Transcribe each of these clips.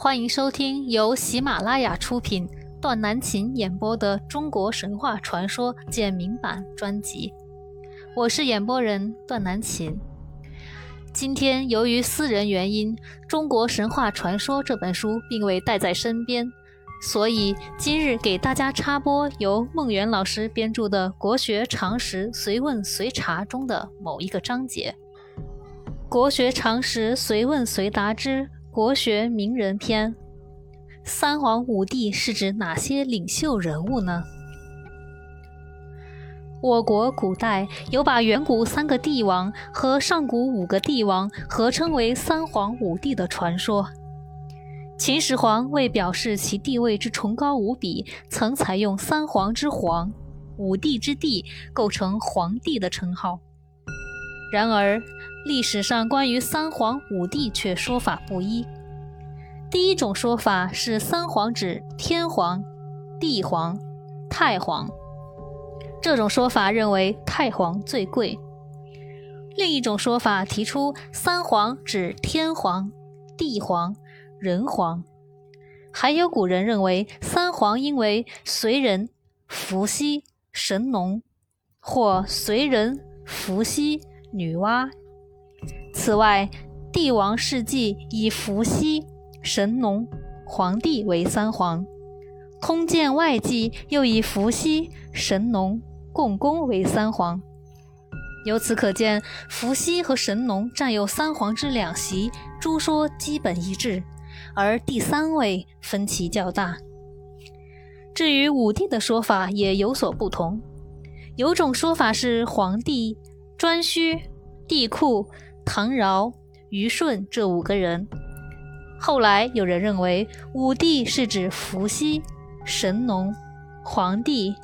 欢迎收听由喜马拉雅出品、段南琴演播的《中国神话传说简明版》专辑。我是演播人段南琴。今天由于私人原因，《中国神话传说》这本书并未带在身边，所以今日给大家插播由孟元老师编著的《国学常识随问随查》中的某一个章节。《国学常识随问随答之国学名人篇》：三皇五帝是指哪些领袖人物呢？我国古代有把远古三个帝王和上古五个帝王合称为三皇五帝的传说。秦始皇为表示其地位之崇高无比，曾采用三皇之皇、五帝之帝，构成皇帝的称号。然而，历史上关于三皇五帝却说法不一。第一种说法是三皇指天皇、地皇、太皇，这种说法认为太皇最贵。另一种说法提出三皇指天皇、地皇、人皇，还有古人认为三皇应为随人、伏羲、神农，或随人、伏羲。女娲。此外，帝王世纪以伏羲、神农、黄帝为三皇；通鉴外纪又以伏羲、神农、共工为三皇。由此可见，伏羲和神农占有三皇之两席，诸说基本一致，而第三位分歧较大。至于五帝的说法也有所不同，有种说法是黄帝。颛顼、帝喾、唐尧、虞舜这五个人，后来有人认为五帝是指伏羲、神农、黄帝、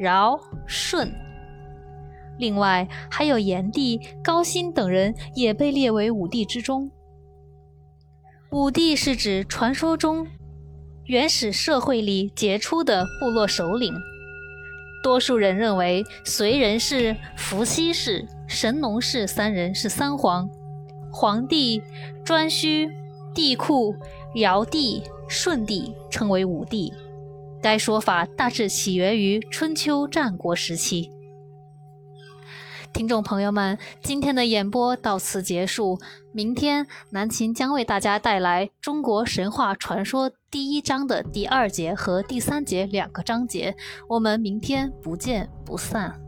尧、舜。另外还有炎帝、高辛等人也被列为五帝之中。五帝是指传说中原始社会里杰出的部落首领。多数人认为隋人是伏羲氏。神农氏三人是三皇，黄帝、颛顼、帝喾、尧帝、舜帝称为五帝。该说法大致起源于春秋战国时期。听众朋友们，今天的演播到此结束。明天南琴将为大家带来中国神话传说第一章的第二节和第三节两个章节。我们明天不见不散。